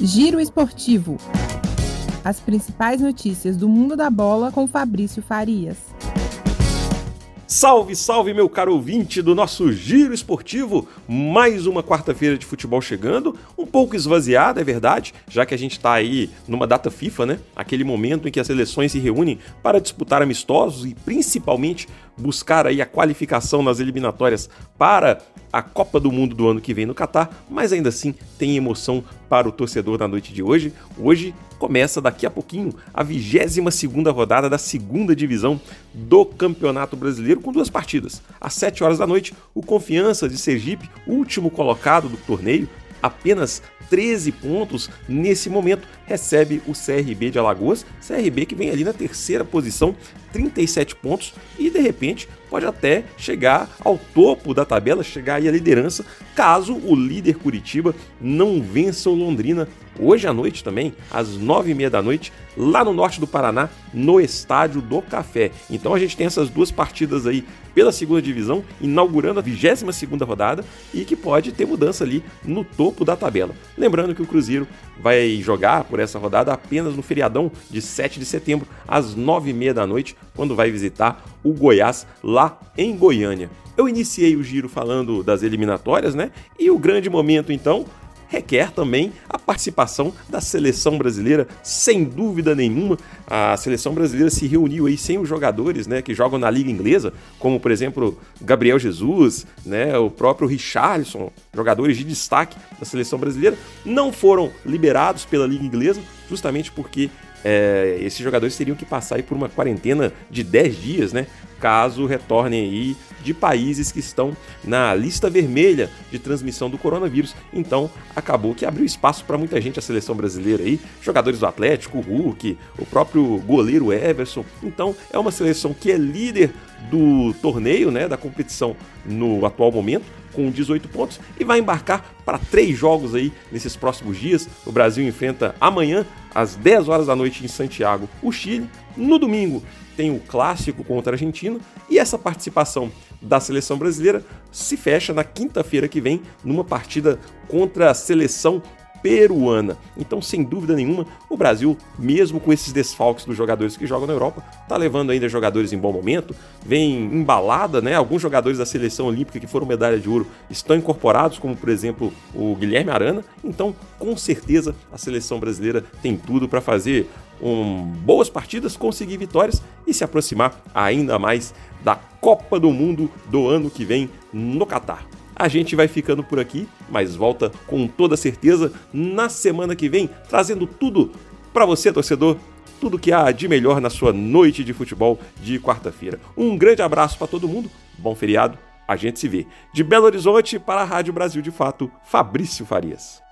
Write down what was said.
Giro Esportivo. As principais notícias do mundo da bola com Fabrício Farias. Salve, salve, meu caro ouvinte do nosso Giro Esportivo! Mais uma quarta-feira de futebol chegando, um pouco esvaziada, é verdade, já que a gente está aí numa data FIFA, né? Aquele momento em que as seleções se reúnem para disputar amistosos e principalmente buscar aí a qualificação nas eliminatórias para a Copa do Mundo do ano que vem no Catar, mas ainda assim tem emoção para o torcedor na noite de hoje. Hoje começa daqui a pouquinho a 22 segunda rodada da segunda divisão do Campeonato Brasileiro com duas partidas. Às 7 horas da noite, o Confiança de Sergipe, último colocado do torneio, apenas 13 pontos nesse momento, recebe o CRB de Alagoas, CRB que vem ali na terceira posição, 37 pontos e de repente pode até chegar ao topo da tabela, chegar aí à liderança, caso o líder Curitiba não vença o Londrina hoje à noite também, às nove e meia da noite, lá no norte do Paraná, no Estádio do Café. Então a gente tem essas duas partidas aí pela segunda divisão, inaugurando a 22 segunda rodada e que pode ter mudança ali no topo da tabela. Lembrando que o Cruzeiro vai jogar por essa rodada apenas no feriadão de 7 de setembro, às nove e meia da noite, quando vai visitar o Goiás lá em Goiânia. Eu iniciei o giro falando das eliminatórias, né? E o grande momento então requer também a participação da seleção brasileira, sem dúvida nenhuma. A seleção brasileira se reuniu aí sem os jogadores, né, que jogam na liga inglesa, como por exemplo Gabriel Jesus, né, o próprio Richarlison, jogadores de destaque da seleção brasileira, não foram liberados pela liga inglesa, justamente porque é, esses jogadores teriam que passar por uma quarentena de 10 dias, né? Caso retornem aí de países que estão na lista vermelha de transmissão do coronavírus. Então, acabou que abriu espaço para muita gente a seleção brasileira aí, jogadores do Atlético, o Hulk, o próprio goleiro Everson. Então, é uma seleção que é líder do torneio, né, da competição no atual momento, com 18 pontos e vai embarcar para três jogos aí nesses próximos dias. O Brasil enfrenta amanhã às 10 horas da noite em Santiago o Chile. No domingo tem o clássico contra a Argentina e essa participação da seleção brasileira se fecha na quinta-feira que vem numa partida contra a seleção peruana. Então, sem dúvida nenhuma, o Brasil, mesmo com esses desfalques dos jogadores que jogam na Europa, está levando ainda jogadores em bom momento, vem embalada, né? Alguns jogadores da seleção olímpica que foram medalha de ouro estão incorporados, como por exemplo o Guilherme Arana. Então, com certeza, a seleção brasileira tem tudo para fazer um, boas partidas, conseguir vitórias e se aproximar ainda mais da Copa do Mundo do ano que vem no Catar. A gente vai ficando por aqui, mas volta com toda certeza na semana que vem, trazendo tudo para você, torcedor, tudo que há de melhor na sua noite de futebol de quarta-feira. Um grande abraço para todo mundo, bom feriado, a gente se vê. De Belo Horizonte para a Rádio Brasil de Fato, Fabrício Farias.